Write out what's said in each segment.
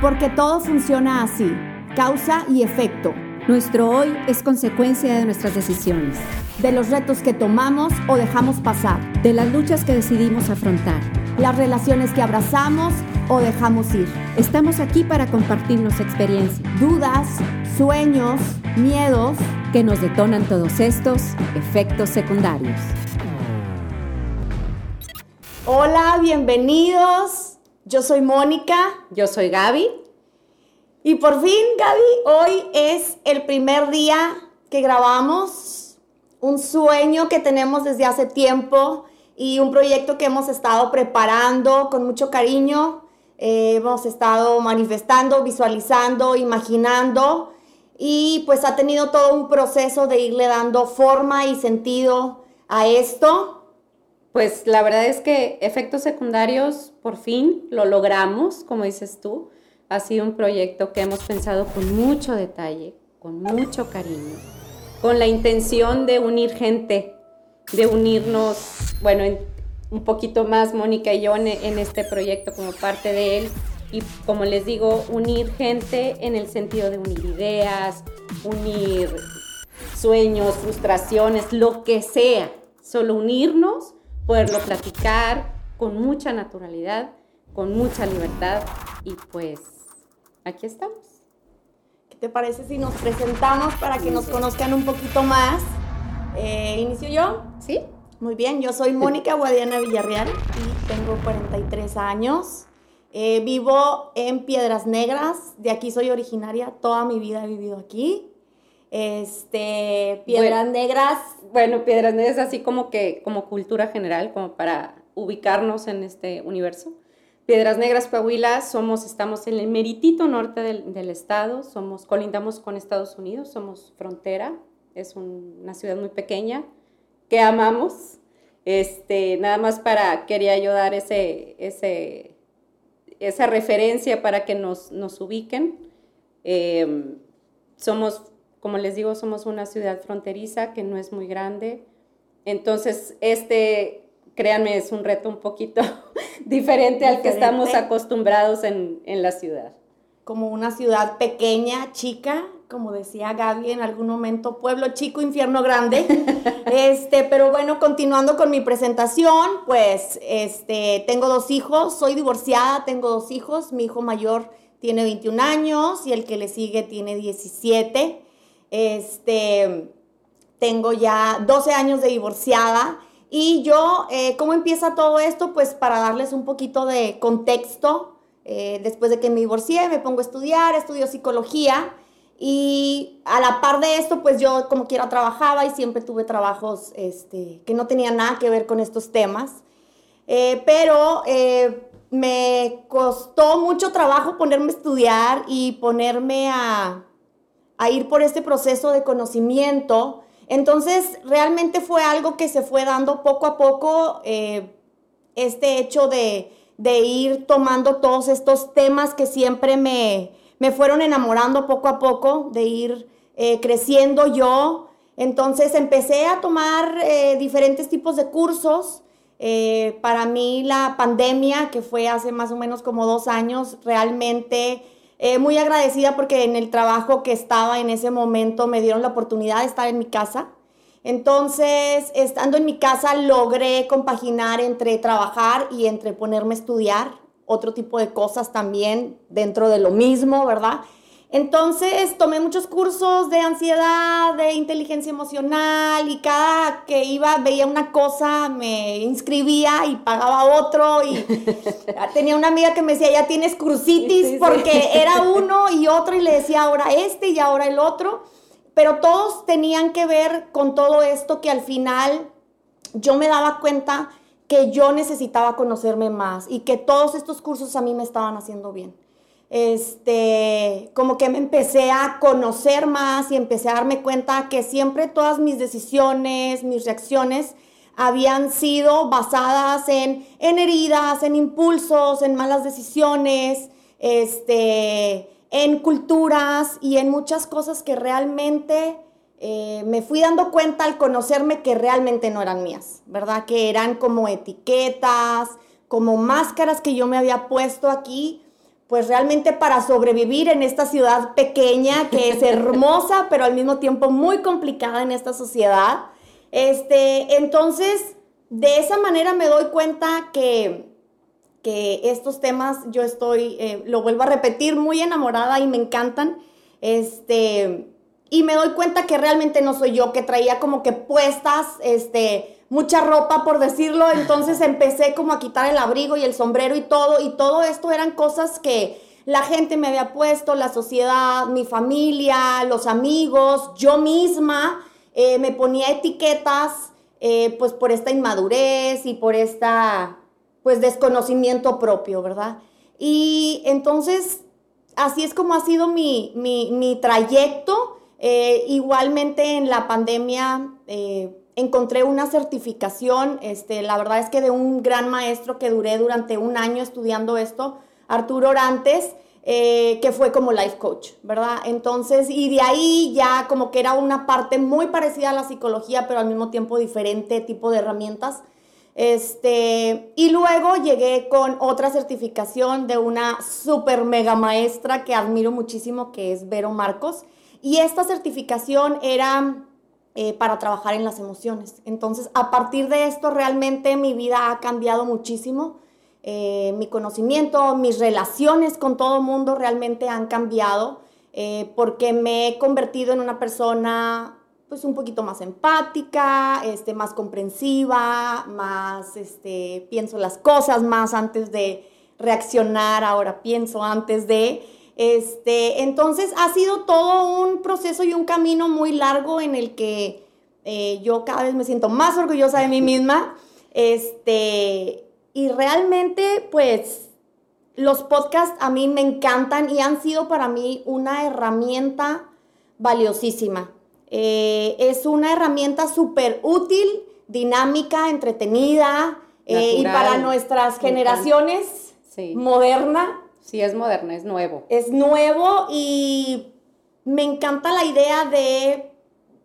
Porque todo funciona así, causa y efecto. Nuestro hoy es consecuencia de nuestras decisiones, de los retos que tomamos o dejamos pasar, de las luchas que decidimos afrontar, las relaciones que abrazamos o dejamos ir. Estamos aquí para compartirnos experiencias, dudas, sueños, miedos que nos detonan todos estos efectos secundarios. Hola, bienvenidos. Yo soy Mónica. Yo soy Gaby. Y por fin, Gaby, hoy es el primer día que grabamos un sueño que tenemos desde hace tiempo y un proyecto que hemos estado preparando con mucho cariño. Eh, hemos estado manifestando, visualizando, imaginando y pues ha tenido todo un proceso de irle dando forma y sentido a esto. Pues la verdad es que efectos secundarios por fin lo logramos, como dices tú. Ha sido un proyecto que hemos pensado con mucho detalle, con mucho cariño, con la intención de unir gente, de unirnos, bueno, un poquito más Mónica y yo en, este proyecto como parte de él y como les digo, unir gente en el sentido de unir ideas, unir sueños, frustraciones, lo que sea, solo unirnos poderlo platicar con mucha naturalidad, con mucha libertad y pues aquí estamos. ¿Qué te parece si nos presentamos para que nos conozcan un poquito más? Eh, ¿Inicio yo? Sí. Muy bien, yo soy Mónica Guadiana Villarreal y tengo 43 años. Eh, vivo en Piedras Negras, de aquí soy originaria, toda mi vida he vivido aquí. Este, Piedras Negras. Bueno, Piedras Negras así como que, como cultura general, como para ubicarnos en este universo. Piedras Negras, Coahuila, somos, estamos en el meritito norte del, estado, somos, colindamos con Estados Unidos, somos frontera, es una ciudad muy pequeña que amamos. Este, nada más para, quería yo dar ese, ese, esa referencia para que nos, nos ubiquen. Eh, somos como les digo, somos una ciudad fronteriza que no es muy grande. Entonces, este, créanme, es un reto un poquito diferente, al que estamos acostumbrados en, la ciudad. Como una ciudad pequeña, chica, como decía Gaby en algún momento, pueblo chico, infierno grande. este, pero bueno, continuando con mi presentación, pues este, tengo dos hijos, soy divorciada, tengo dos hijos, mi hijo mayor tiene 21 años y el que le sigue tiene 17. Este, tengo ya 12 años de divorciada. Y yo, eh, ¿cómo empieza todo esto? Pues para darles un poquito de contexto, eh, después de que me divorcié, me pongo a estudiar, estudio psicología. Y a la par de esto, pues yo como quiera trabajaba y siempre tuve trabajos este, que no tenían nada que ver con estos temas. Eh, pero me costó mucho trabajo ponerme a estudiar y ponerme a, a ir por este proceso de conocimiento. Entonces, realmente fue algo que se fue dando poco a poco, eh, este hecho de, ir tomando todos estos temas que siempre me, fueron enamorando poco a poco, de ir eh, creciendo yo. Entonces empecé a tomar eh, diferentes tipos de cursos. para mí la pandemia, que fue hace más o menos como dos años, realmente eh, muy agradecida porque en el trabajo que estaba en ese momento me dieron la oportunidad de estar en mi casa. Entonces, estando en mi casa, logré compaginar entre trabajar y entre ponerme a estudiar otro tipo de cosas también dentro de lo mismo, ¿verdad? Entonces tomé muchos cursos de ansiedad, de inteligencia emocional y cada que iba veía una cosa me inscribía y pagaba otro y tenía una amiga que me decía ya tienes cursitis porque era uno y otro y le decía ahora este y ahora el otro, pero todos tenían que ver con todo esto que al final yo me daba cuenta que yo necesitaba conocerme más y que todos estos cursos a mí me estaban haciendo bien este, como que me empecé a conocer más y empecé a darme cuenta que siempre todas mis decisiones, mis reacciones habían sido basadas en, heridas, en impulsos, en malas decisiones, este, en culturas y en muchas cosas que realmente eh, me fui dando cuenta al conocerme que realmente no eran mías, ¿verdad? Que eran como etiquetas, como máscaras que yo me había puesto aquí pues realmente para sobrevivir en esta ciudad pequeña que es hermosa, pero al mismo tiempo muy complicada en esta sociedad. Este, entonces, de esa manera me doy cuenta que, que estos temas yo estoy, eh, lo vuelvo a repetir, muy enamorada y me encantan. Este, y me doy cuenta que realmente no soy yo, que traía como que puestas, este, mucha ropa, por decirlo. Entonces empecé como a quitar el abrigo y el sombrero y todo. Y todo esto eran cosas que la gente me había puesto, la sociedad, mi familia, los amigos, yo misma. Eh, me ponía etiquetas, eh, pues por esta inmadurez y por esta, pues desconocimiento propio, ¿verdad? Y entonces, así es como ha sido mi, mi, trayecto. Eh, igualmente en la pandemia encontré una certificación, este, la verdad es que de un gran maestro que duré durante un año estudiando esto, Arturo Orantes, eh, que fue como life coach, ¿verdad? Entonces, y de ahí ya como que era una parte muy parecida a la psicología, pero al mismo tiempo diferente tipo de herramientas. Este, y luego llegué con otra certificación de una super mega maestra que admiro muchísimo, que es Vero Marcos. Y esta certificación era eh, para trabajar en las emociones. Entonces, a partir de esto, realmente mi vida ha cambiado muchísimo. Eh, mi conocimiento, mis relaciones con todo el mundo realmente han cambiado eh, porque me he convertido en una persona pues un poquito más empática, este, más comprensiva, más este, pienso las cosas más antes de reaccionar, ahora pienso antes de... Este, entonces ha sido todo un proceso y un camino muy largo en el que eh, yo cada vez me siento más orgullosa de mí misma. Este, y realmente, pues, los podcasts a mí me encantan y han sido para mí una herramienta valiosísima. Eh, es una herramienta súper útil, dinámica, entretenida eh, y para nuestras generaciones moderna Sí, es moderna, es nuevo. Es nuevo y me encanta la idea de,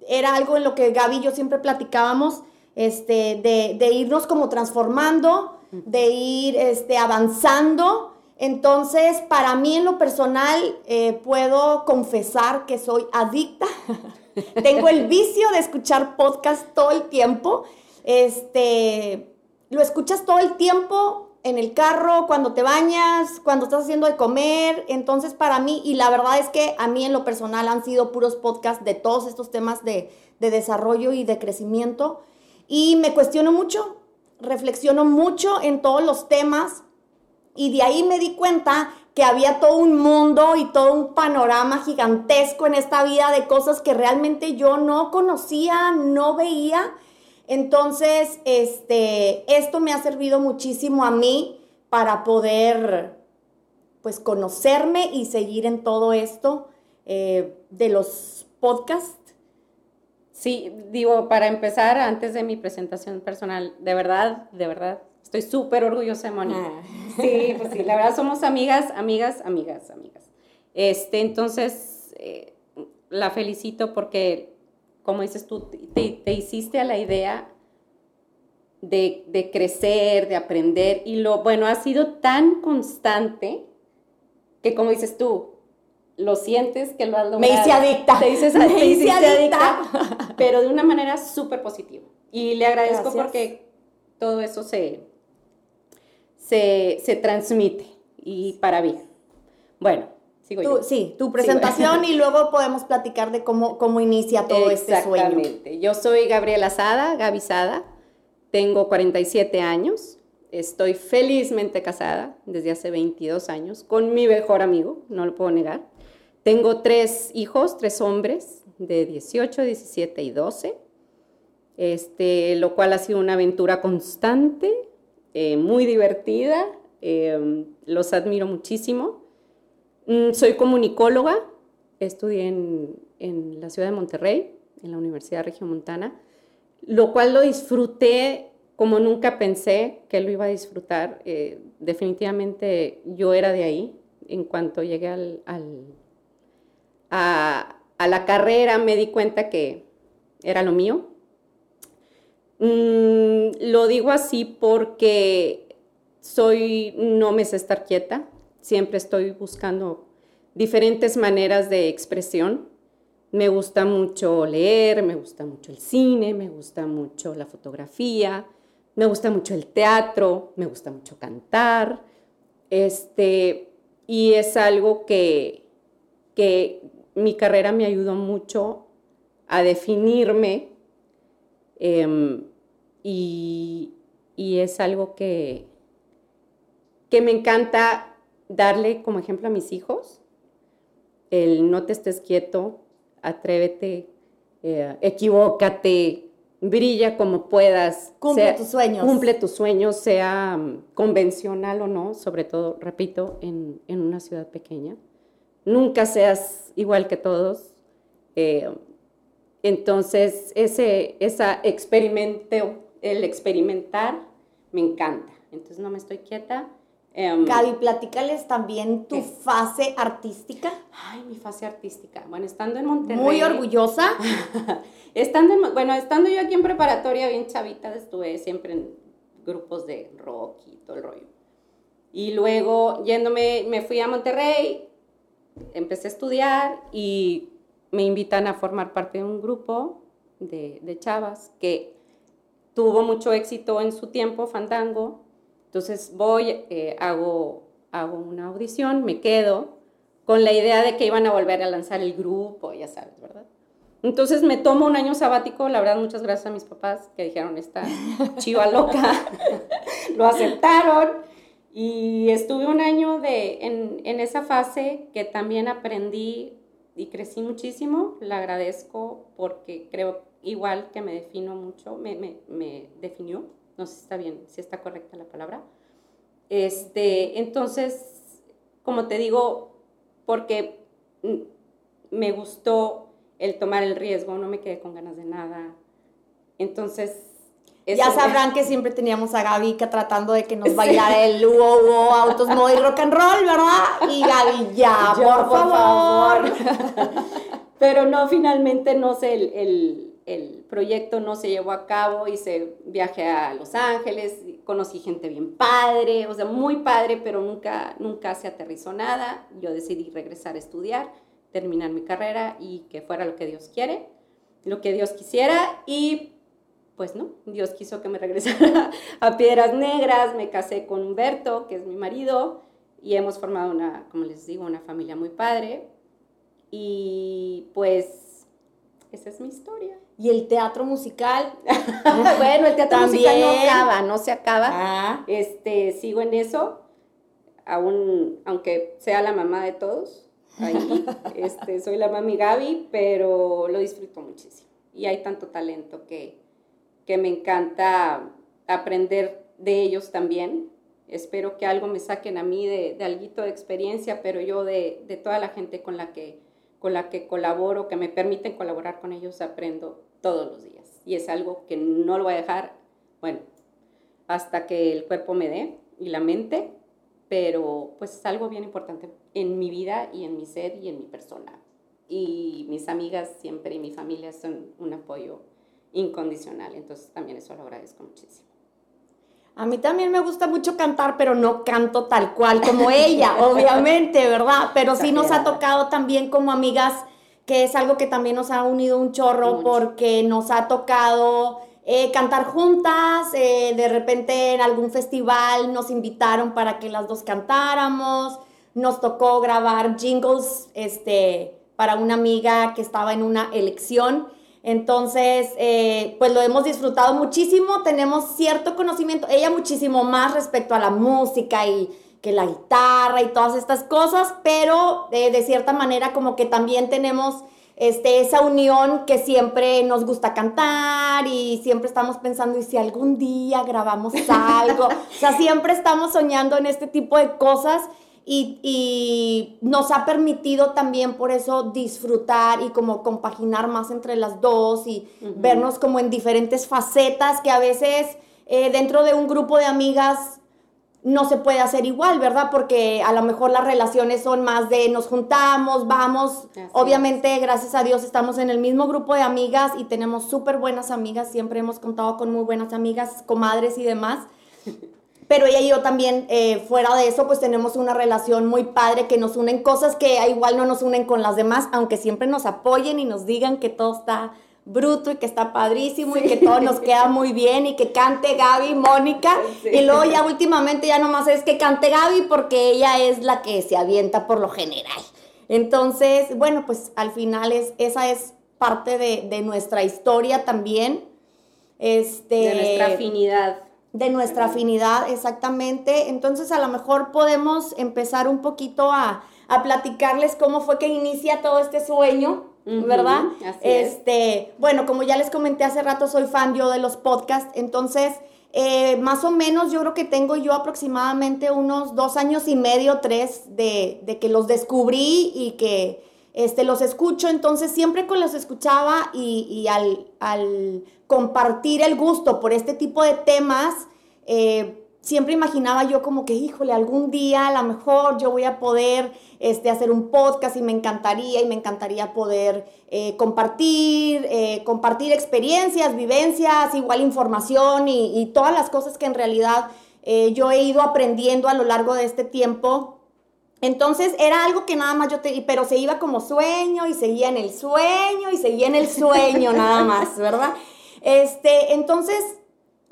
era algo en lo que Gaby y yo siempre platicábamos, este, de, irnos como transformando, de ir este, avanzando. Entonces, para mí en lo personal, eh, puedo confesar que soy adicta. Tengo el vicio de escuchar podcast todo el tiempo. Este, lo escuchas todo el tiempo en el carro, cuando te bañas, cuando estás haciendo de comer. Entonces, para mí, y la verdad es que a mí en lo personal han sido puros podcasts de todos estos temas de, desarrollo y de crecimiento. Y me cuestiono mucho, reflexiono mucho en todos los temas. Y de ahí me di cuenta que había todo un mundo y todo un panorama gigantesco en esta vida de cosas que realmente yo no conocía, no veía entonces, este, esto me ha servido muchísimo a mí para poder, pues, conocerme y seguir en todo esto eh, de los podcasts. Sí, digo, para empezar, antes de mi presentación personal, de verdad, de verdad, estoy súper orgullosa de Moni. Ah. Sí, pues sí, la verdad somos amigas, amigas, amigas, amigas. Este, entonces, eh, la felicito porque como dices tú, te, hiciste a la idea de, crecer, de aprender, y lo bueno, ha sido tan constante que como dices tú, lo sientes que lo has logrado. Me hice adicta. Te dices, Me hice adicta. pero de una manera súper positiva. Y le agradezco porque todo eso se, se, se transmite y para bien. Bueno, Sí, tu presentación y luego podemos platicar de cómo, cómo inicia todo este sueño. Exactamente. Yo soy Gabriela Sada, Gaby Sada, tengo 47 años, estoy felizmente casada desde hace 22 años con mi mejor amigo, no lo puedo negar. Tengo tres hijos, tres hombres de 18, 17 y 12, este, lo cual ha sido una aventura constante, eh, muy divertida, eh, los admiro muchísimo soy comunicóloga, estudié en, la ciudad de Monterrey, en la Universidad Regiomontana, lo cual lo disfruté como nunca pensé que lo iba a disfrutar. Eh, definitivamente yo era de ahí. En cuanto llegué a, la carrera me di cuenta que era lo mío. Mm, lo digo así porque soy, no me sé estar quieta, siempre estoy buscando diferentes maneras de expresión. Me gusta mucho leer, me gusta mucho el cine, me gusta mucho la fotografía, me gusta mucho el teatro, me gusta mucho cantar. Este, y es algo que, que mi carrera me ayudó mucho a definirme em, y, y, es algo que, que me encanta darle como ejemplo a mis hijos, el no te estés quieto, atrévete, eh, equivócate, brilla como puedas. Cumple tus sueños. Cumple tus sueños, sea mm, convencional o no, sobre todo, repito, en, en una ciudad pequeña. Nunca seas igual que todos. Eh, entonces, ese esa experimento, el experimentar, me encanta. Entonces, no me estoy quieta. Um, Gaby, platícales también tu fase artística. Ay, mi fase artística. Bueno, estando en Monterrey. Muy orgullosa. estando en, bueno, estando yo aquí en preparatoria, bien chavita, estuve siempre en grupos de rock y todo el rollo. Y luego, yéndome, me fui a Monterrey, empecé a estudiar y me invitan a formar parte de un grupo de, de chavas que tuvo mucho éxito en su tiempo, Fandango. Entonces voy, eh, hago, hago una audición, me quedo con la idea de que iban a volver a lanzar el grupo, ya sabes, ¿verdad? Entonces me tomo un año sabático, la verdad muchas gracias a mis papás que dijeron, esta chiva loca, lo aceptaron y estuve un año de, en, en, esa fase que también aprendí y crecí muchísimo. Le agradezco porque creo igual que me defino mucho, me, me, me, definió. No sé si está bien, si está correcta la palabra. Este, entonces, como te digo, porque me gustó el tomar el riesgo, no me quedé con ganas de nada. Entonces, ya sabrán que siempre teníamos a Gaby que tratando de que nos bailara el wow, autos, moda y rock and roll, ¿verdad? Y Gaby, ya, por, favor. Pero no, finalmente no sé, el, el, el, proyecto no se llevó a cabo, hice viaje a Los Ángeles, conocí gente bien padre, o sea, muy padre, pero nunca, nunca se aterrizó nada. Yo decidí regresar a estudiar, terminar mi carrera y que fuera lo que Dios quiere, lo que Dios quisiera y pues no, Dios quiso que me regresara a Piedras Negras, me casé con Humberto, que es mi marido, y hemos formado una, como les digo, una familia muy padre. Y pues esa es mi historia. ¿Y el teatro musical? bueno, el teatro musical no acaba, no se acaba. Ah. Este, sigo en eso, aún, aunque sea la mamá de todos. Ahí, este, soy la mami Gaby, pero lo disfruto muchísimo. Y hay tanto talento que, que me encanta aprender de ellos también. Espero que algo me saquen a mí de, de alguito de experiencia, pero yo de, de, toda la gente con la, que, con la que colaboro, que me permiten colaborar con ellos, aprendo todos los días. Y es algo que no lo voy a dejar, bueno, hasta que el cuerpo me dé y la mente, pero pues es algo bien importante en mi vida y en mi ser y en mi persona. Y mis amigas siempre y mi familia son un apoyo incondicional. Entonces también eso lo agradezco muchísimo. A mí también me gusta mucho cantar, pero no canto tal cual como ella, obviamente, ¿verdad? Pero sí nos ha tocado también como amigas, que es algo que también nos ha unido un chorro, porque nos ha tocado eh, cantar juntas, eh, de repente en algún festival nos invitaron para que las dos cantáramos, nos tocó grabar jingles este, para una amiga que estaba en una elección. Entonces, eh, pues lo hemos disfrutado muchísimo, tenemos cierto conocimiento, ella muchísimo más respecto a la música y que la guitarra y todas estas cosas, pero eh, de cierta manera como que también tenemos este, esa unión que siempre nos gusta cantar y siempre estamos pensando, ¿y si algún día grabamos algo? o sea, siempre estamos soñando en este tipo de cosas y, nos ha permitido también por eso disfrutar y como compaginar más entre las dos y vernos como en diferentes facetas que a veces eh, dentro de un grupo de amigas no se puede hacer igual, ¿verdad? Porque a lo mejor las relaciones son más de nos juntamos, vamos. Obviamente, gracias a Dios, estamos en el mismo grupo de amigas y tenemos súper buenas amigas. Siempre hemos contado con muy buenas amigas, comadres y demás. pero ella y yo también, eh, fuera de eso, pues tenemos una relación muy padre que nos unen cosas que igual no nos unen con las demás, aunque siempre nos apoyen y nos digan que todo está bruto y que está padrísimo y que todo nos queda muy bien y que cante Gaby, Mónica. Y luego ya últimamente ya nomás es que cante Gaby porque ella es la que se avienta por lo general. Entonces, bueno, pues al final es, esa es parte de, nuestra historia también. Este, de nuestra afinidad. De nuestra afinidad, exactamente. Entonces a lo mejor podemos empezar un poquito a, a platicarles cómo fue que inicia todo este sueño ¿verdad? este, bueno, como ya les comenté hace rato, soy fan yo de los podcasts, entonces, eh, más o menos yo creo que tengo yo aproximadamente unos dos años y medio, tres, de, que los descubrí y que este, los escucho, entonces siempre que los escuchaba y, al, al, compartir el gusto por este tipo de temas, eh, siempre imaginaba yo como que, híjole, algún día a lo mejor yo voy a poder este, hacer un podcast y me encantaría y me encantaría poder eh, compartir, eh, compartir experiencias, vivencias, igual información y, todas las cosas que en realidad eh, yo he ido aprendiendo a lo largo de este tiempo. Entonces era algo que nada más yo te, pero se iba como sueño y seguía en el sueño y seguía en el sueño nada más, ¿verdad? Este, entonces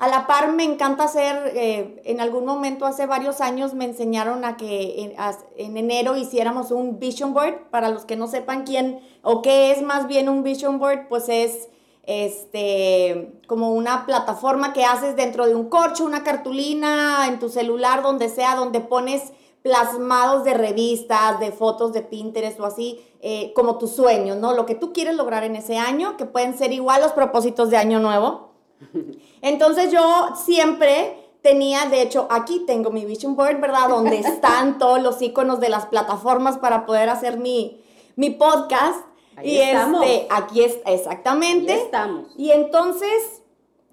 a la par me encanta hacer, eh, en algún momento hace varios años me enseñaron a que en, enero hiciéramos un vision board. Para los que no sepan quién o qué es más bien un vision board, pues es este como una plataforma que haces dentro de un corcho, una cartulina, en tu celular, donde sea, donde pones plasmados de revistas, de fotos de Pinterest o así, eh, como tus sueños, ¿no? Lo que tú quieres lograr en ese año, que pueden ser igual los propósitos de año nuevo entonces yo siempre tenía, de hecho, aquí tengo mi vision board, ¿verdad? Donde están todos los iconos de las plataformas para poder hacer mi, mi podcast. y este, aquí está, exactamente. estamos. Y entonces,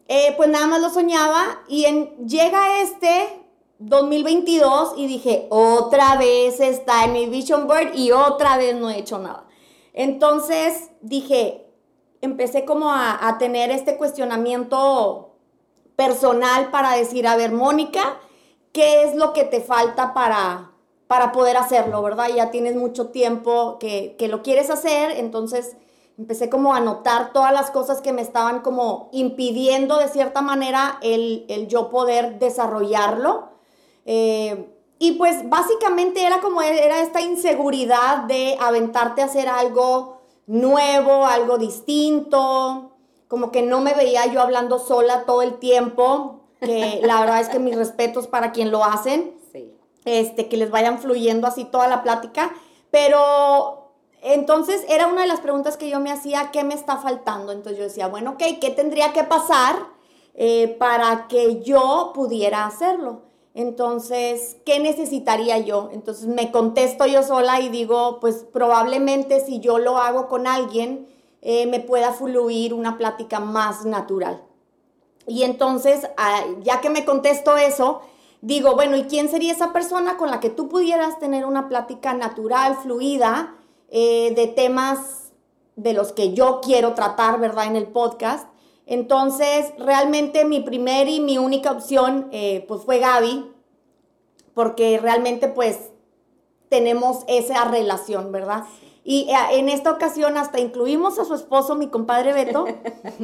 eh, pues nada más lo soñaba y en, llega este 2022 y dije, otra vez está en mi vision board y otra vez no he hecho nada. Entonces dije, empecé como a, tener este cuestionamiento personal para decir, a ver, Mónica, ¿qué es lo que te falta para, para poder hacerlo, verdad? Ya tienes mucho tiempo que, lo quieres hacer, entonces empecé como a notar todas las cosas que me estaban como impidiendo de cierta manera el, yo poder desarrollarlo. Eh, y pues básicamente era como era esta inseguridad de aventarte a hacer algo nuevo, algo distinto, como que no me veía yo hablando sola todo el tiempo, que la verdad es que mis respetos para quien lo hacen, este, que les vayan fluyendo así toda la plática, pero entonces era una de las preguntas que yo me hacía, ¿qué me está faltando? Entonces yo decía, bueno, ok, ¿qué tendría que pasar eh, para que yo pudiera hacerlo? Entonces, ¿qué necesitaría yo? Entonces me contesto yo sola y digo, pues probablemente si yo lo hago con alguien, eh, me pueda fluir una plática más natural. Y entonces, ah, ya que me contesto eso, digo, bueno, ¿y quién sería esa persona con la que tú pudieras tener una plática natural, fluida, eh, de temas de los que yo quiero tratar, ¿verdad? En el podcast. Entonces, realmente mi primer y mi única opción, eh, pues fue Gaby, porque realmente pues tenemos esa relación, ¿verdad? Y eh, en esta ocasión hasta incluimos a su esposo, mi compadre Beto,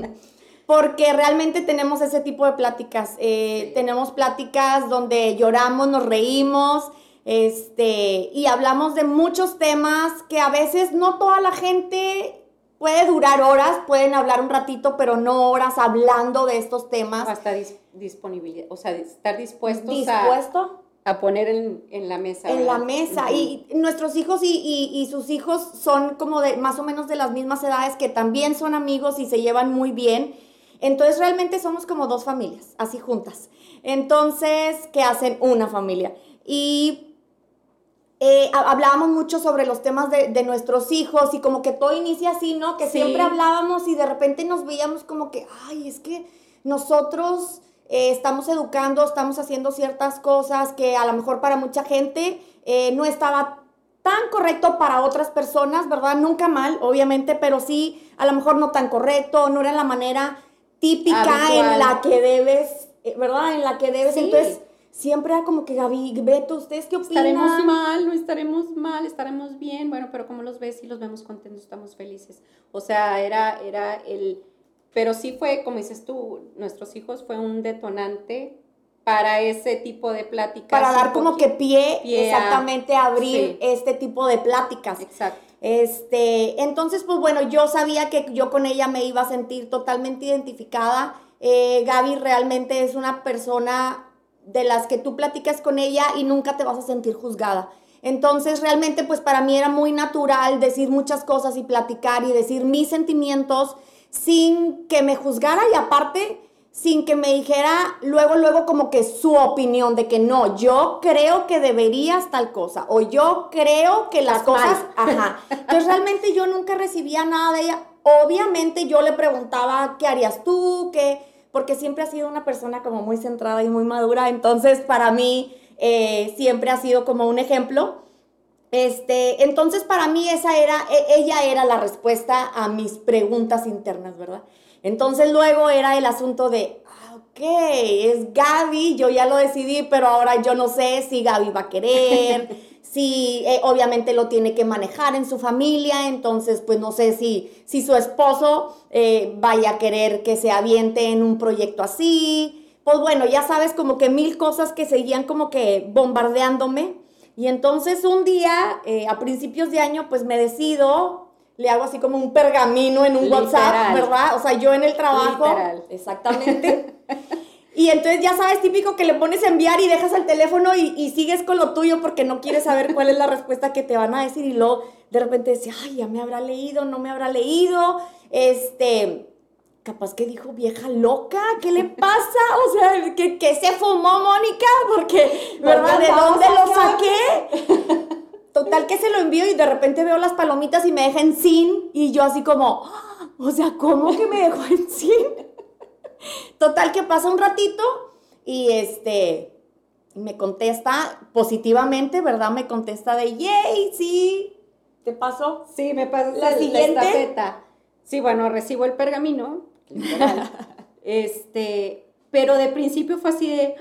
porque realmente tenemos ese tipo de pláticas. Eh, tenemos pláticas donde lloramos, nos reímos, este, y hablamos de muchos temas que a veces no toda la gente puede durar horas, pueden hablar un ratito, pero no horas hablando de estos temas. Hasta disponibilidad, o sea, estar dispuestos ¿Dispuesto? a, poner en, la mesa. En la mesa. Y nuestros hijos y, sus hijos son como de más o menos de las mismas edades que también son amigos y se llevan muy bien. Entonces realmente somos como dos familias, así juntas. Entonces, ¿qué hacen una familia? Y eh, hablábamos mucho sobre los temas de, nuestros hijos y como que todo inicia así, ¿no? Que siempre hablábamos y de repente nos veíamos como que, ay, es que nosotros eh, estamos educando, estamos haciendo ciertas cosas que a lo mejor para mucha gente eh, no estaba tan correcto para otras personas, ¿verdad? Nunca mal, obviamente, pero sí a lo mejor no tan correcto, no era la manera típica en la que debes, ¿verdad? En la que debes. Entonces siempre era como que Gaby, Beto, ¿ustedes qué opinan? Estaremos mal, no estaremos mal, estaremos bien, bueno, pero como los ves y los vemos contentos, estamos felices. O sea, era, era el, pero sí fue, como dices tú, nuestros hijos fue un detonante para ese tipo de pláticas. Para dar como que pie, exactamente a abrir este tipo de pláticas. Exacto. Este, entonces, pues bueno, yo sabía que yo con ella me iba a sentir totalmente identificada. Eh, Gaby realmente es una persona de las que tú platicas con ella y nunca te vas a sentir juzgada. Entonces, realmente, pues para mí era muy natural decir muchas cosas y platicar y decir mis sentimientos sin que me juzgara y aparte sin que me dijera luego, luego como que su opinión de que no, yo creo que deberías tal cosa o yo creo que las cosas, ajá. Entonces realmente yo nunca recibía nada de ella. Obviamente yo le preguntaba, ¿qué harías tú? ¿Qué? Porque siempre ha sido una persona como muy centrada y muy madura. Entonces para mí eh, siempre ha sido como un ejemplo. Este, entonces para mí esa era, e, ella era la respuesta a mis preguntas internas, ¿verdad? Entonces luego era el asunto de, ah, ok, es Gaby, yo ya lo decidí, pero ahora yo no sé si Gaby va a querer, si eh, obviamente lo tiene que manejar en su familia, entonces pues no sé si, si su esposo eh, vaya a querer que se aviente en un proyecto así. Pues bueno, ya sabes como que mil cosas que seguían como que bombardeándome. Y entonces un día, eh, a principios de año, pues me decido le hago así como un pergamino en un WhatsApp, ¿verdad? O sea, yo en el trabajo. Literal. Exactamente. y entonces ya sabes, típico que le pones a enviar y dejas el teléfono y, sigues con lo tuyo porque no quieres saber cuál es la respuesta que te van a decir. Y luego de repente decía, ay, ya me habrá leído, no me habrá leído. Este, capaz que dijo, vieja loca, ¿qué le pasa? O sea, ¿qué, se fumó Mónica? Porque, ¿verdad? ¿De dónde lo saqué? Total que se lo envío y de repente veo las palomitas y me deja en sin y yo así como, o sea, ¿cómo que me dejó en sin? Total que pasa un ratito y este me contesta positivamente, ¿verdad? Me contesta de, yay, sí, ¿te pasó? Sí, me pasó la siguiente. sí, bueno, recibo el pergamino, este, pero de principio fue así de,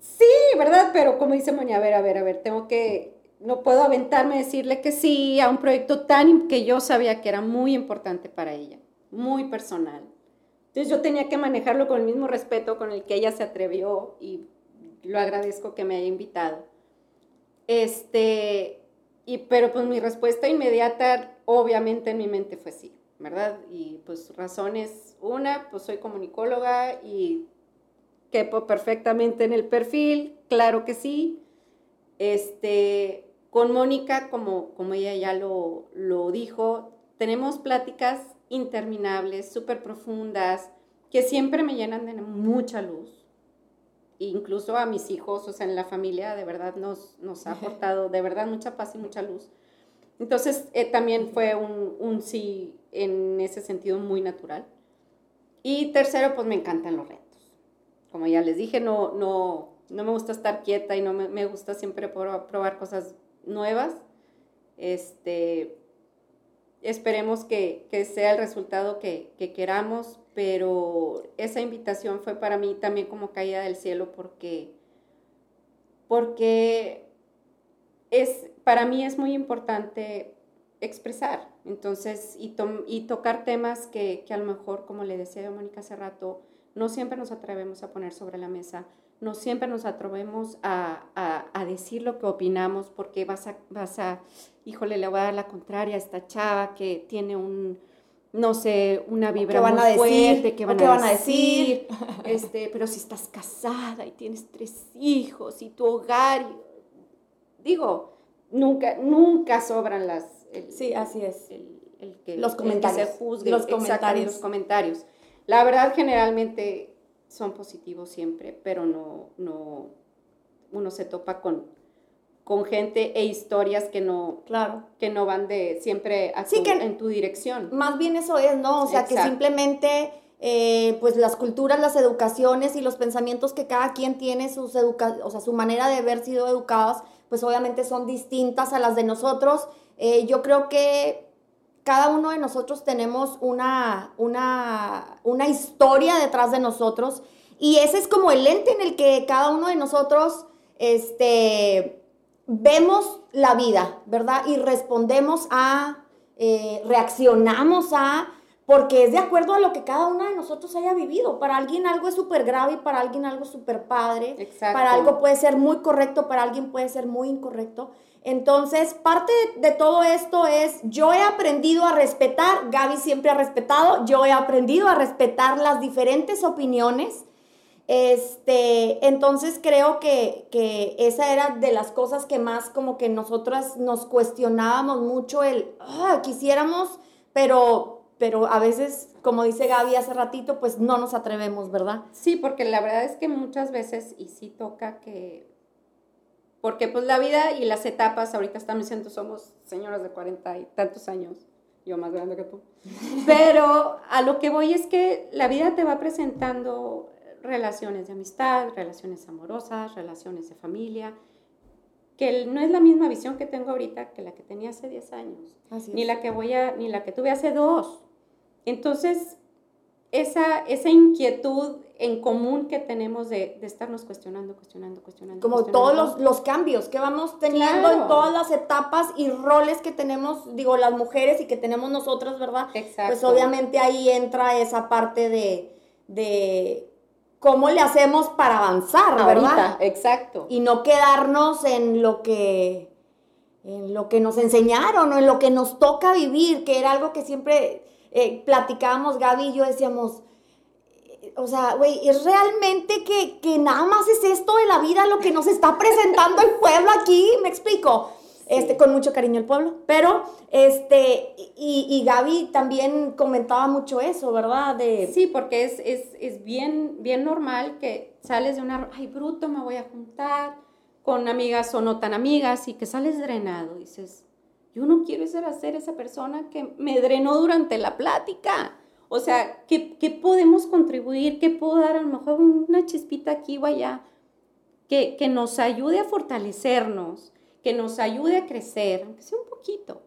sí, ¿verdad? Pero como dice Moña, a ver, a ver, a ver, tengo que, no puedo aventarme a decirle que sí a un proyecto tan que yo sabía que era muy importante para ella, muy personal. Entonces yo tenía que manejarlo con el mismo respeto con el que ella se atrevió y lo agradezco que me haya invitado. Este, y, pero pues mi respuesta inmediata, obviamente en mi mente fue sí, ¿verdad? Y pues razones, una, pues soy comunicóloga y quepo perfectamente en el perfil, claro que sí. Este, con Mónica, como, como ella ya lo, lo dijo, tenemos pláticas interminables, súper profundas, que siempre me llenan de mucha luz. Incluso a mis hijos, o sea, en la familia, de verdad nos, nos ha aportado, de verdad, mucha paz y mucha luz. Entonces, eh, también fue un, un sí en ese sentido muy natural. Y tercero, pues me encantan los retos como ya les dije, no, no, no me gusta estar quieta y no me, me gusta siempre probar, cosas nuevas. Este, esperemos que, que sea el resultado que, que, queramos, pero esa invitación fue para mí también como caída del cielo porque, porque es, para mí es muy importante expresar, entonces, y, y tocar temas que, que, a lo mejor, como le decía a Mónica hace rato, no siempre nos atrevemos a poner sobre la mesa, no siempre nos atrevemos a, decir lo que opinamos porque vas a, vas a, híjole, le voy a dar la contraria a esta chava que tiene un, no sé, una vibra van muy a fuerte, que van, a, decir, este, pero si estás casada y tienes tres hijos y tu hogar, digo, nunca, nunca sobran las... sí, así es. El, que, los comentarios. se juzgue, los comentarios. los comentarios. La verdad, generalmente son positivos siempre, pero no, no, uno se topa con, con gente e historias que no, claro. que no van de siempre en tu dirección. Más bien eso es, ¿no? O sea, que simplemente, eh, pues las culturas, las educaciones y los pensamientos que cada quien tiene, sus educa o sea, su manera de haber sido educadas, pues obviamente son distintas a las de nosotros. Eh, yo creo que cada uno de nosotros tenemos una, una, una historia detrás de nosotros Y ese es como el lente en el que cada uno de nosotros, este, vemos la vida, ¿verdad? Y respondemos a, eh, reaccionamos a, porque es de acuerdo a lo que cada uno de nosotros haya vivido. Para alguien algo es súper grave y para alguien algo súper padre. Exacto. Para algo puede ser muy correcto, para alguien puede ser muy incorrecto. Entonces, parte de, de todo esto es, yo he aprendido a respetar, Gaby siempre ha respetado, yo he aprendido a respetar las diferentes opiniones. Este, entonces creo que, que esa era de las cosas que más como que nosotras nos cuestionábamos mucho el, "Ah, quisiéramos, pero, pero a veces, como dice Gaby hace ratito, pues no nos atrevemos, ¿verdad? Sí, porque la verdad es que muchas veces, y sí toca que, porque pues la vida y las etapas, ahorita estamos diciendo, somos señoras de cuarenta y tantos años, yo más grande que tú, pero a lo que voy es que la vida te va presentando relaciones de amistad, relaciones amorosas, relaciones de familia, que no es la misma visión que tengo ahorita que la que tenía hace 10 años Así ni es. la que voy a, ni la que tuve hace dos. Entonces, esa, esa inquietud en común que tenemos de, de estarnos cuestionando, cuestionando, cuestionando. Como cuestionando. todos los, los cambios que vamos teniendo en Claro. todas las etapas y roles que tenemos, digo, las mujeres y que tenemos nosotras, ¿verdad? Exacto. Pues obviamente ahí entra esa parte de, de cómo le hacemos para avanzar, ¿verdad? Ahorita, exacto. Y no quedarnos en lo que en lo que nos enseñaron o en lo que nos toca vivir, que era algo que siempre eh, platicábamos Gaby y yo decíamos, eh, o sea, güey, es realmente que, que nada más es esto de la vida lo que nos está presentando el pueblo aquí, me explico. Este, con mucho cariño el pueblo. Pero, este, y, y Gaby también comentaba mucho eso, ¿verdad? De, Sí, porque es, es, es bien, bien normal que sales de una, ay, bruto, me voy a juntar con amigas o no tan amigas y que sales drenado. Dices, yo no quiero ser, ser esa persona que me drenó durante la plática. O sea, ¿qué, ¿qué, podemos contribuir? ¿Qué puedo dar? A lo mejor una chispita aquí o allá que, que nos ayude a fortalecernos, que nos ayude a crecer, aunque sea un poquito,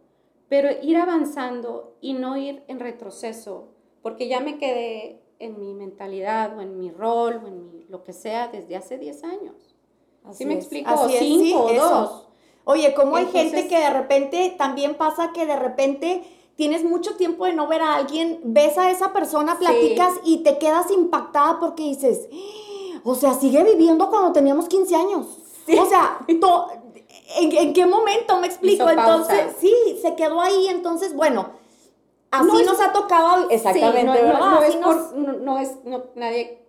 pero ir avanzando y no ir en retroceso, porque ya me quedé en mi mentalidad o en mi rol o en mi, lo que sea desde hace 10 años. Así me explico? Así o 5 o 2. Oye, como hay Entonces- gente que de repente también pasa que de repente tienes mucho tiempo de no ver a alguien, ves a esa persona, Sí. platicas y te quedas impactada porque dices, "Ah, o sea, sigue viviendo cuando teníamos 15 años. O sea, to- ¿en, en qué momento me explico? Hizo pausa. Entonces, sí, se quedó ahí, entonces, bueno, así No es- nos ha tocado exactamente, Sí, no, no- es por- no- es, nadie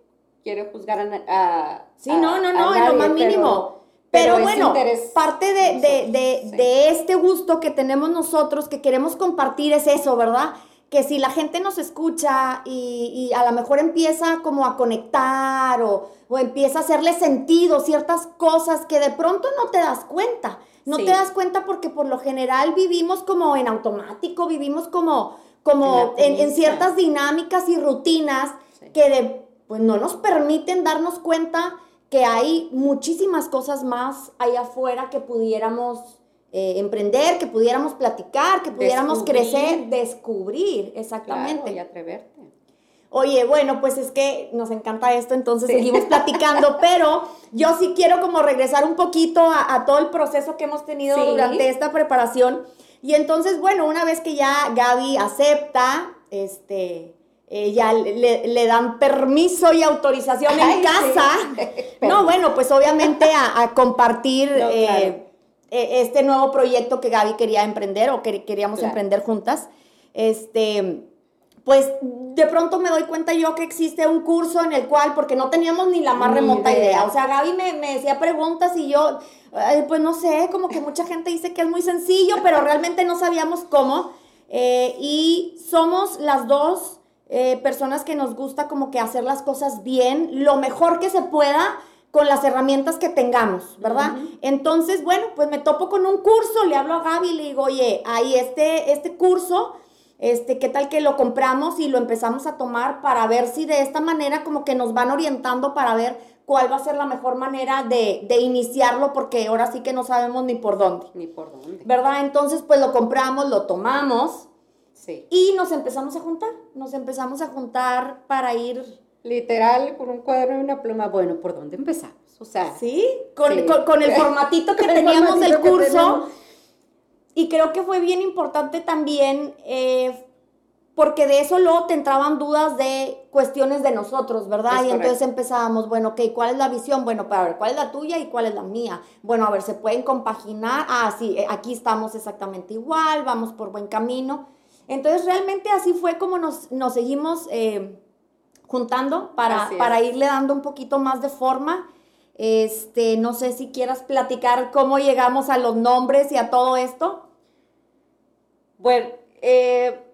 quiere juzgar a, a- Sí, a- no, no, no, en lo más pero- mínimo. Pero, bueno, parte de, de- de- Sí. de este gusto que tenemos nosotros, que queremos compartir, es eso, ¿verdad? Que si la gente nos escucha y, y a lo mejor empieza como a conectar o, o empieza a hacerle sentido ciertas cosas que de pronto no te das cuenta. No Sí. te das cuenta porque por lo general vivimos como en automático, vivimos como, como En en, ciertas dinámicas y rutinas Sí. que de, pues no nos permiten darnos cuenta que hay muchísimas cosas más allá afuera que pudiéramos eh, emprender, que pudiéramos platicar, que pudiéramos Descubrir. crecer, descubrir, exactamente. Claro, y atreverte. Oye, bueno, pues es que nos encanta esto, entonces seguimos platicando, pero yo sí quiero como regresar un poquito a, a todo el proceso que hemos tenido Sí. durante esta preparación. Y entonces, bueno, una vez que ya Gaby acepta, este, eh, ya le, le dan permiso y autorización en sí. casa. No, bueno, pues obviamente a, a compartir No, eh, claro. eh, este nuevo proyecto que Gaby quería emprender o que queríamos Claro. emprender juntas. Este, pues de pronto me doy cuenta yo que existe un curso en el cual, porque no teníamos ni la más Ni remota idea. idea. O sea, Gaby me, me decía preguntas y yo, pues no sé, como que mucha gente dice que es muy sencillo, pero realmente no sabíamos cómo. Eh, y somos las dos eh, personas que nos gusta como que hacer las cosas bien, lo mejor que se pueda con las herramientas que tengamos, ¿verdad? Entonces, bueno, pues me topo con un curso, le hablo a Gaby y le digo, oye, hay este, este curso, este, ¿qué tal que lo compramos y lo empezamos a tomar para ver si de esta manera como que nos van orientando para ver cuál va a ser la mejor manera de, de iniciarlo, porque ahora sí que no sabemos ni por dónde, Ni por dónde. ¿verdad? Entonces, pues lo compramos, lo tomamos Sí. y nos empezamos a juntar, nos empezamos a juntar para ir literal, con un cuaderno y una pluma. Bueno, ¿por dónde empezamos? O sea. Sí, con, con, el formatito que teníamos del curso. Y creo que fue bien importante también, eh, porque de eso luego te entraban dudas de cuestiones de nosotros, ¿verdad? y entonces empezábamos, bueno, ok, ¿cuál es la visión? Bueno, para ver, ¿cuál es la tuya y cuál es la mía? Bueno, a ver, ¿se pueden compaginar? Ah, sí, eh, aquí estamos exactamente igual, vamos por buen camino. Entonces, realmente así fue como nos, seguimos eh, juntando para, para irle dando un poquito más de forma. Este, no sé si quieras platicar cómo llegamos a los nombres y a todo esto. Bueno, eh,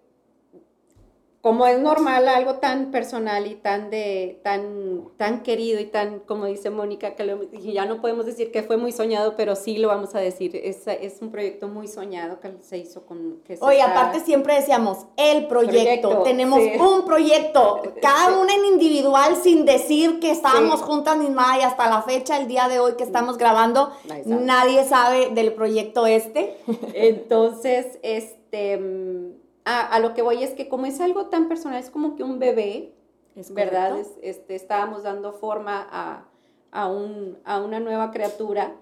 como es normal, algo tan personal y tan de tan tan querido y tan, como dice Mónica, que ya no podemos decir que fue muy soñado, pero sí lo vamos a decir. Es, es un proyecto muy soñado que se hizo con. Que Oye, aparte siempre decíamos el proyecto. Tenemos un proyecto, cada una en individual, sin decir que estábamos juntas ni nada. Y hasta la fecha, el día de hoy que estamos grabando, nadie sabe del proyecto este. Entonces, este a, lo que voy es que como es algo tan personal, es como que un bebé, es ¿verdad? este, estábamos dando forma a, a, un, a una nueva criatura.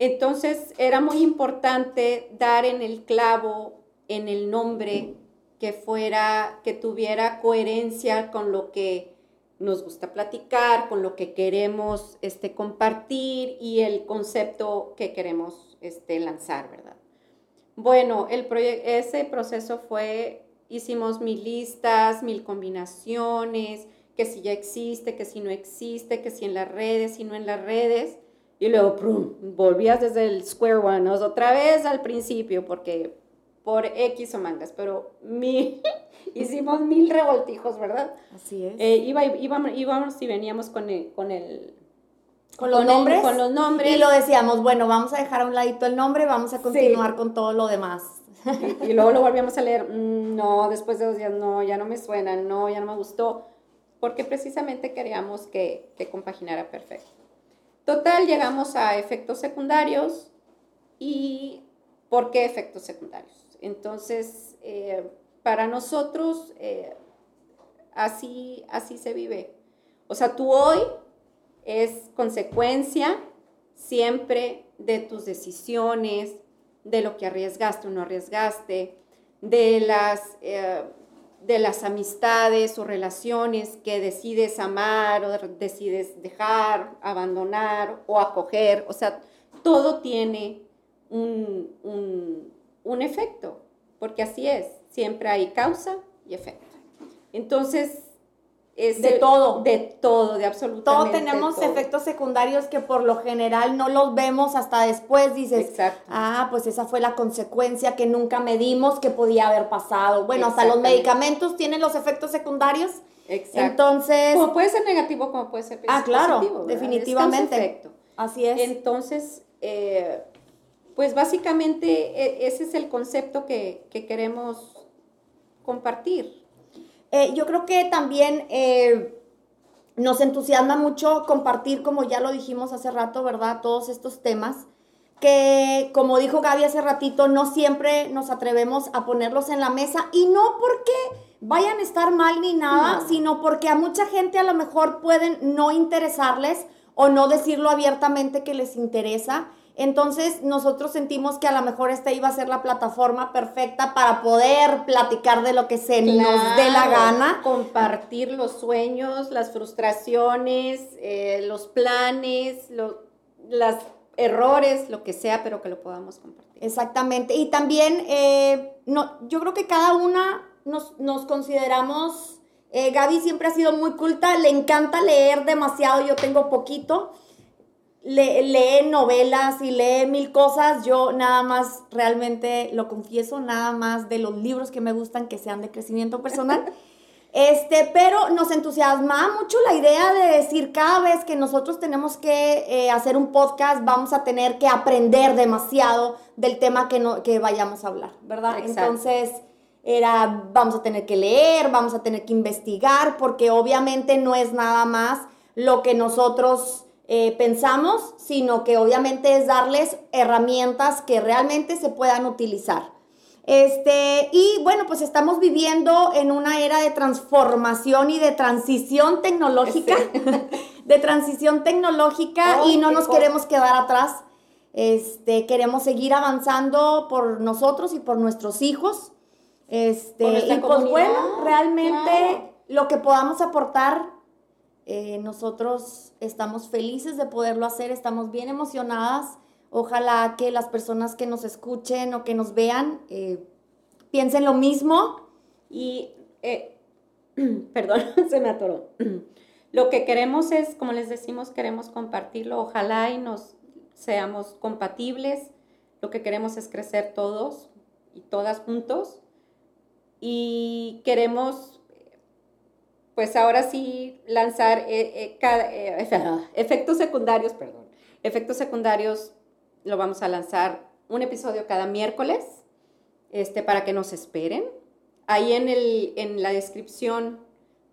Entonces era muy importante dar en el clavo, en el nombre, que fuera, que tuviera coherencia con lo que nos gusta platicar, con lo que queremos este, compartir y el concepto que queremos este, lanzar, ¿verdad? Bueno, el ese proceso fue, hicimos mil listas, mil combinaciones, que si ya existe, que si no existe, que si en las redes, si no en las redes. Y luego, ¡prum! volvías desde el square one, otra vez al principio, porque por X o mangas, pero mil, hicimos mil revoltijos, ¿verdad? Así es. Eh, iba, íbamos, íbamos y veníamos con con el con los nombres. con los nombres. Y lo decíamos, bueno, vamos a dejar a un ladito el nombre, vamos a continuar con todo lo demás. Y, luego lo volvíamos a leer, mm, no, después de dos días, no, ya no me suena, no, ya no me gustó, porque precisamente queríamos que, que compaginara perfecto. Total, llegamos a efectos secundarios y ¿por qué efectos secundarios? Entonces, eh, para nosotros, eh, así, así se vive. O sea, tú hoy es consecuencia siempre de tus decisiones, de lo que arriesgaste o no arriesgaste, de las, eh, de las amistades o relaciones que decides amar o decides dejar, abandonar o acoger. O sea, todo tiene un, un efecto, porque así es, siempre hay causa y efecto. Entonces, de todo. De todo, de absolutamente todo. tenemos efectos secundarios que por lo general no los vemos hasta después. Dices, Exacto. ah, pues esa fue la consecuencia que nunca medimos que podía haber pasado. Bueno, hasta los medicamentos tienen los efectos secundarios. Exacto. Entonces. Como puede ser negativo, como puede ser Ah, claro, definitivamente. Así es. Entonces, eh, pues básicamente e, ese es el concepto que, que queremos compartir. Eh, yo creo que también eh, nos entusiasma mucho compartir, como ya lo dijimos hace rato, ¿verdad? Todos estos temas que, como dijo Gaby hace ratito, no siempre nos atrevemos a ponerlos en la mesa y no porque vayan a estar mal ni nada, sino porque a mucha gente a lo mejor pueden no interesarles o no decirlo abiertamente que les interesa. Entonces nosotros sentimos que a lo mejor esta iba a ser la plataforma perfecta para poder platicar de lo que se nos dé la gana. Compartir los sueños, las frustraciones, eh, los planes, los errores, lo que sea, pero que lo podamos compartir. Exactamente. Y también eh, no, yo creo que cada una nos, nos consideramos... Eh, Gaby siempre ha sido muy culta, le encanta leer demasiado, yo tengo poquito lee novelas y lee mil cosas. Yo nada más, realmente lo confieso, nada más de los libros que me gustan que sean de crecimiento personal. Este, pero nos entusiasma mucho la idea de decir cada vez que nosotros tenemos que eh, hacer un podcast, vamos a tener que aprender demasiado del tema que, no, que vayamos a hablar, ¿verdad? Entonces, era, vamos a tener que leer, vamos a tener que investigar, porque obviamente no es nada más lo que nosotros eh, pensamos, sino que obviamente es darles herramientas que realmente se puedan utilizar. Este, y bueno, pues estamos viviendo en una era de transformación y de transición tecnológica, de transición tecnológica y no nos queremos quedar atrás. Este, queremos seguir avanzando por nosotros y por nuestros hijos. Este, y pues bueno, realmente lo que podamos aportar, eh, nosotros estamos felices de poderlo hacer, estamos bien emocionadas. Ojalá que las personas que nos escuchen o que nos vean eh, piensen lo mismo. Y, eh, perdón, se me atoró. Lo que queremos es, como les decimos, queremos compartirlo. Ojalá y nos seamos compatibles. Lo que queremos es crecer todos y todas juntos. Y queremos, pues ahora sí, lanzar eh, eh, efectos secundarios, perdón. Efectos secundarios lo vamos a lanzar un episodio cada miércoles, este, para que nos esperen. Ahí en, el, en la descripción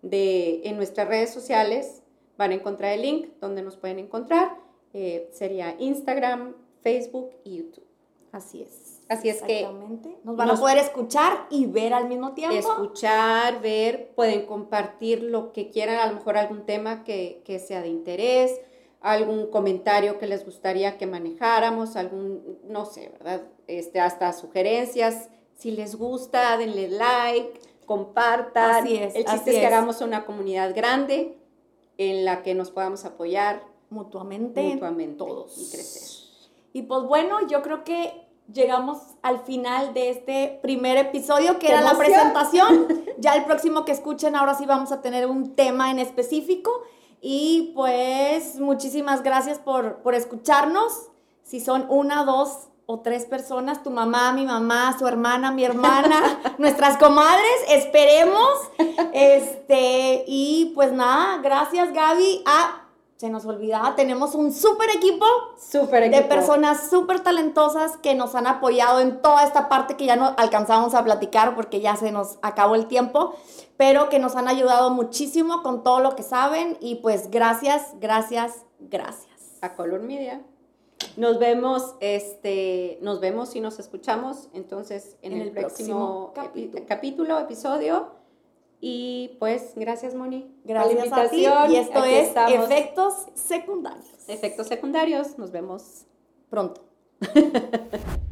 de en nuestras redes sociales van a encontrar el link donde nos pueden encontrar. Eh, sería Instagram, Facebook y YouTube. Así es. Así es que nos van a poder escuchar y ver al mismo tiempo. Escuchar, ver, pueden compartir lo que quieran, a lo mejor algún tema que, que sea de interés, algún comentario que les gustaría que manejáramos, algún, no sé, ¿verdad? Este, hasta sugerencias. Si les gusta, denle like, compartan. Así es. El chiste es que hagamos una comunidad grande en la que nos podamos apoyar mutuamente, mutuamente todos y crecer. Y pues bueno, yo creo que llegamos al final de este primer episodio que era la presentación. ya el próximo que escuchen, ahora sí vamos a tener un tema en específico. Y pues muchísimas gracias por, por escucharnos. Si son una, dos o tres personas, tu mamá, mi mamá, su hermana, mi hermana, nuestras comadres, esperemos. Este, y pues nada, gracias Gaby. Ah, se nos olvidaba, tenemos un súper equipo, super de personas súper talentosas que nos han apoyado en toda esta parte que ya no alcanzamos a platicar porque ya se nos acabó el tiempo, pero que nos han ayudado muchísimo con todo lo que saben y pues gracias, gracias, gracias. A Color Media. Nos vemos, este, nos vemos y nos escuchamos entonces en, el, próximo, capítulo, episodio. Y pues, gracias, Moni. Gracias a ti. Y esto es Efectos Secundarios. Efectos Secundarios. Nos vemos pronto.